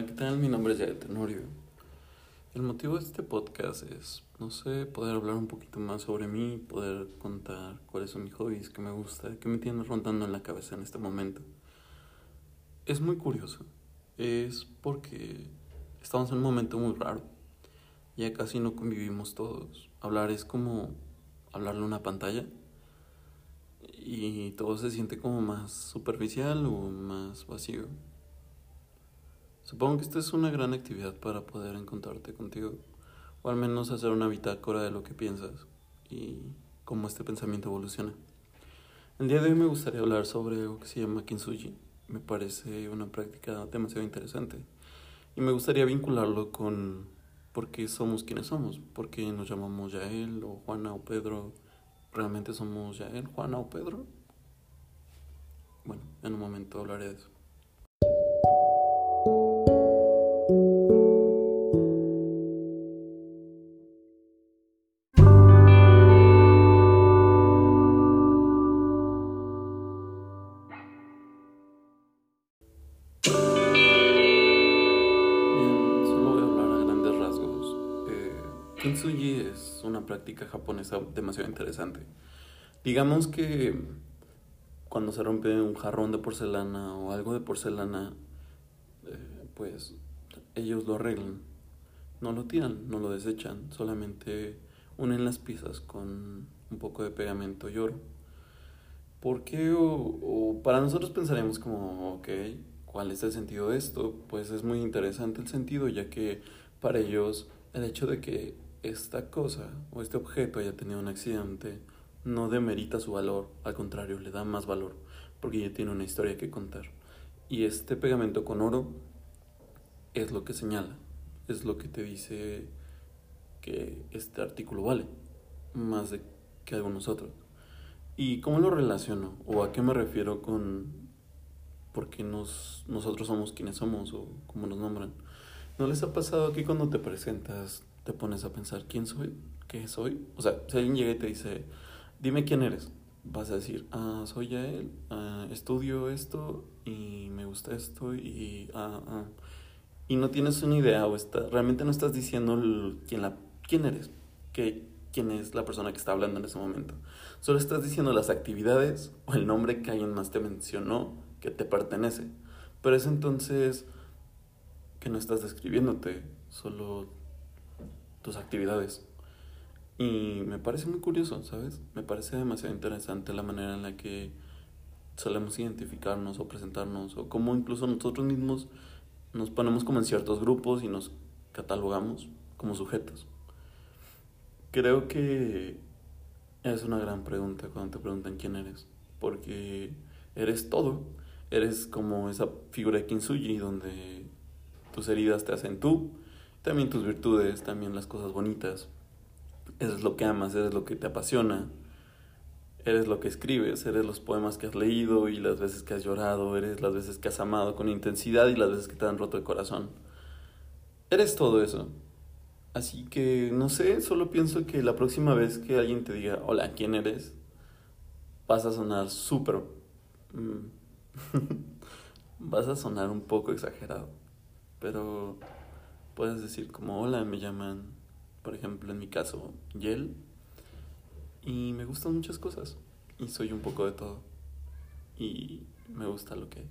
Hola, ¿qué tal? Mi nombre es Yael Tenorio. El motivo de este podcast es, no sé, poder hablar un poquito más sobre mí, poder contar cuáles son mis hobbies, qué me gusta, qué me tiene rondando en la cabeza en este momento. Es muy curioso, es porque estamos en un momento muy raro. Ya casi no convivimos todos. Hablar es como hablarle a una pantalla y todo se siente como más superficial o más vacío. Supongo que esta es una gran actividad para poder encontrarte contigo, o al menos hacer una bitácora de lo que piensas y cómo este pensamiento evoluciona. El día de hoy me gustaría hablar sobre algo que se llama kintsugi. Me parece una práctica demasiado interesante y me gustaría vincularlo con por qué somos quienes somos, por qué nos llamamos Yael o Juana o Pedro. ¿Realmente somos Yael, Juana o Pedro? Bueno, en un momento hablaré de eso. Kintsugi es una práctica japonesa demasiado interesante. Digamos que cuando se rompe un jarrón de porcelana o algo de porcelana, eh, pues ellos lo arreglan. No lo tiran, no lo desechan, solamente unen las piezas con un poco de pegamento y oro. ¿Por qué? O, para nosotros pensaremos como, ok, ¿cuál es el sentido de esto? Pues es muy interesante el sentido, ya que para ellos el hecho de que esta cosa o este objeto haya tenido un accidente no demerita su valor, al contrario, le da más valor, porque ya tiene una historia que contar. Y este pegamento con oro es lo que señala, es lo que te dice que este artículo vale, más de que algunos otros. ¿Y cómo lo relaciono? ¿O a qué me refiero con por qué nos, nosotros somos quienes somos o cómo nos nombran? ¿No les ha pasado que cuando te presentas te pones a pensar, ¿quién soy? ¿Qué soy? O sea, si alguien llega y te dice, dime quién eres, vas a decir, ah, soy él, ah, estudio esto y me gusta esto y, ah, ah. y no tienes una idea o está, realmente no estás diciendo quién, la, quién eres, que, quién es la persona que está hablando en ese momento. Solo estás diciendo las actividades o el nombre que alguien más te mencionó que te pertenece. Pero es entonces que no estás describiéndote, solo tus actividades. Y me parece muy curioso, ¿sabes? Me parece demasiado interesante la manera en la que solemos identificarnos o presentarnos, o cómo incluso nosotros mismos nos ponemos como en ciertos grupos y nos catalogamos como sujetos. Creo que es una gran pregunta cuando te preguntan quién eres, porque eres todo. Eres como esa figura de Kintsugi donde tus heridas te hacen tú también tus virtudes, también las cosas bonitas. Eres lo que amas, eres lo que te apasiona, eres lo que escribes, eres los poemas que has leído y las veces que has llorado, eres las veces que has amado con intensidad y las veces que te han roto el corazón. Eres todo eso. Así que, no sé, solo pienso que la próxima vez que alguien te diga, hola, ¿quién eres? Vas a sonar súper... Mm, vas a sonar un poco exagerado. Pero puedes decir como hola, me llaman, por ejemplo, en mi caso, Yel. Y me gustan muchas cosas. Y soy un poco de todo. Y me gusta lo que